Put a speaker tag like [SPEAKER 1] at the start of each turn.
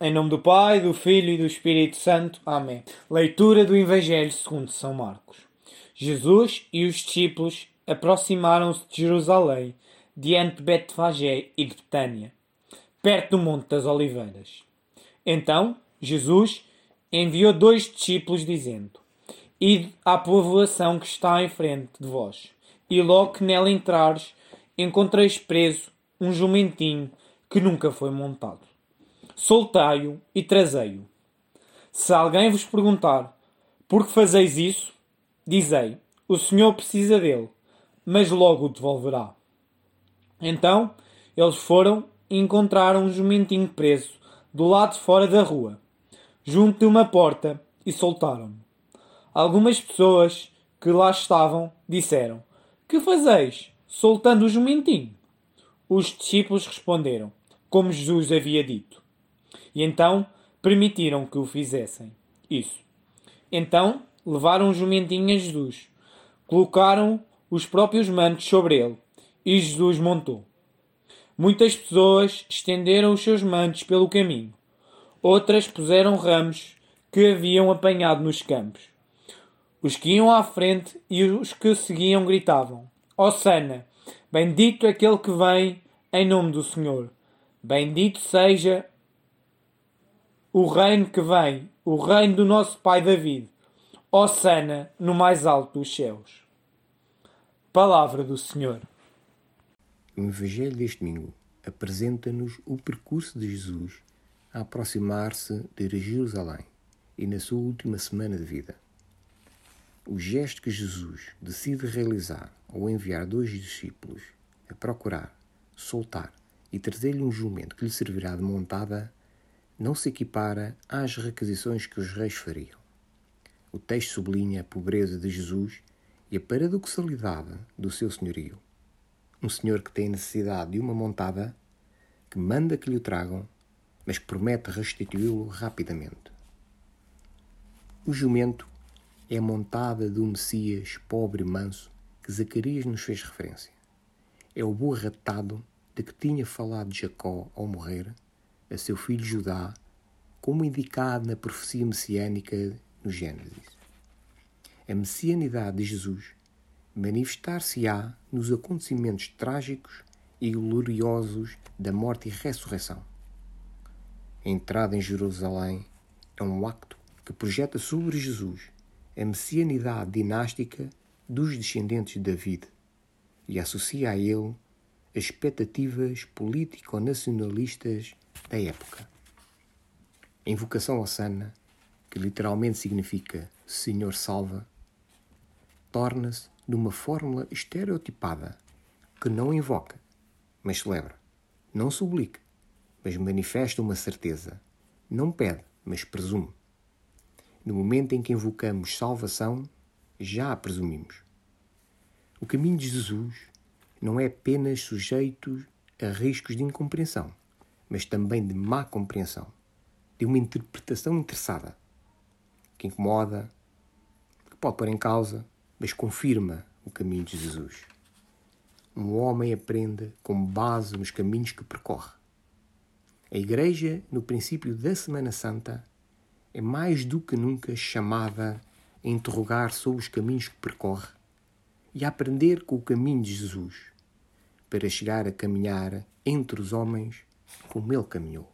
[SPEAKER 1] Em nome do Pai, do Filho e do Espírito Santo. Amém. Leitura do Evangelho segundo São Marcos. Jesus e os discípulos aproximaram-se de Jerusalém, diante de Betfagé e de Betânia, perto do Monte das Oliveiras. Então, Jesus enviou dois discípulos, dizendo: Ide à povoação que está em frente de vós, e logo que nela entrares, encontreis preso um jumentinho que nunca foi montado. Soltai-o e trazei-o. Se alguém vos perguntar por que fazeis isso, dizei: O Senhor precisa dele, mas logo o devolverá. Então eles foram e encontraram um jumentinho preso do lado de fora da rua, junto de uma porta, e soltaram-no. Algumas pessoas que lá estavam disseram: Que fazeis, soltando o jumentinho? Os discípulos responderam, como Jesus havia dito. E então permitiram que o fizessem. Isso. Então levaram o jumentinho a Jesus, colocaram os próprios mantos sobre ele, e Jesus montou. Muitas pessoas estenderam os seus mantos pelo caminho. Outras puseram ramos que haviam apanhado nos campos. Os que iam à frente e os que seguiam gritavam: Hosanna! Bendito aquele que vem em nome do Senhor. Bendito seja o reino que vem, o reino do nosso pai David. Hosanna no mais alto dos céus. Palavra do Senhor.
[SPEAKER 2] O Evangelho deste domingo apresenta-nos o percurso de Jesus a aproximar-se de Jerusalém e na sua última semana de vida. O gesto que Jesus decide realizar ao enviar dois discípulos a procurar, soltar e trazer-lhe um jumento que lhe servirá de montada não se equipara às requisições que os reis fariam. O texto sublinha a pobreza de Jesus e a paradoxalidade do seu senhorio. Um senhor que tem necessidade de uma montada, que manda que lhe o tragam, mas promete restituí-lo rapidamente. O jumento é a montada do Messias pobre e manso que Zacarias nos fez referência. É o boi ratado de que tinha falado Jacó ao morrer, a seu filho Judá, como indicado na profecia messiânica no Gênesis. A messianidade de Jesus manifestar-se-á nos acontecimentos trágicos e gloriosos da morte e ressurreição. A entrada em Jerusalém é um acto que projeta sobre Jesus a messianidade dinástica dos descendentes de David e associa a ele as expectativas político-nacionalistas da época. A invocação Osana, que literalmente significa Senhor salva, torna-se numa fórmula estereotipada que não invoca, mas celebra, não sublica, mas manifesta uma certeza, não pede, mas presume. No momento em que invocamos salvação, já a presumimos. O caminho de Jesus não é apenas sujeito a riscos de incompreensão, mas também de má compreensão, de uma interpretação interessada, que incomoda, que pode pôr em causa, mas confirma o caminho de Jesus. Um homem aprende com base nos caminhos que percorre. A Igreja, no princípio da Semana Santa, é mais do que nunca chamada a interrogar sobre os caminhos que percorre e a aprender com o caminho de Jesus, para chegar a caminhar entre os homens como ele caminhou.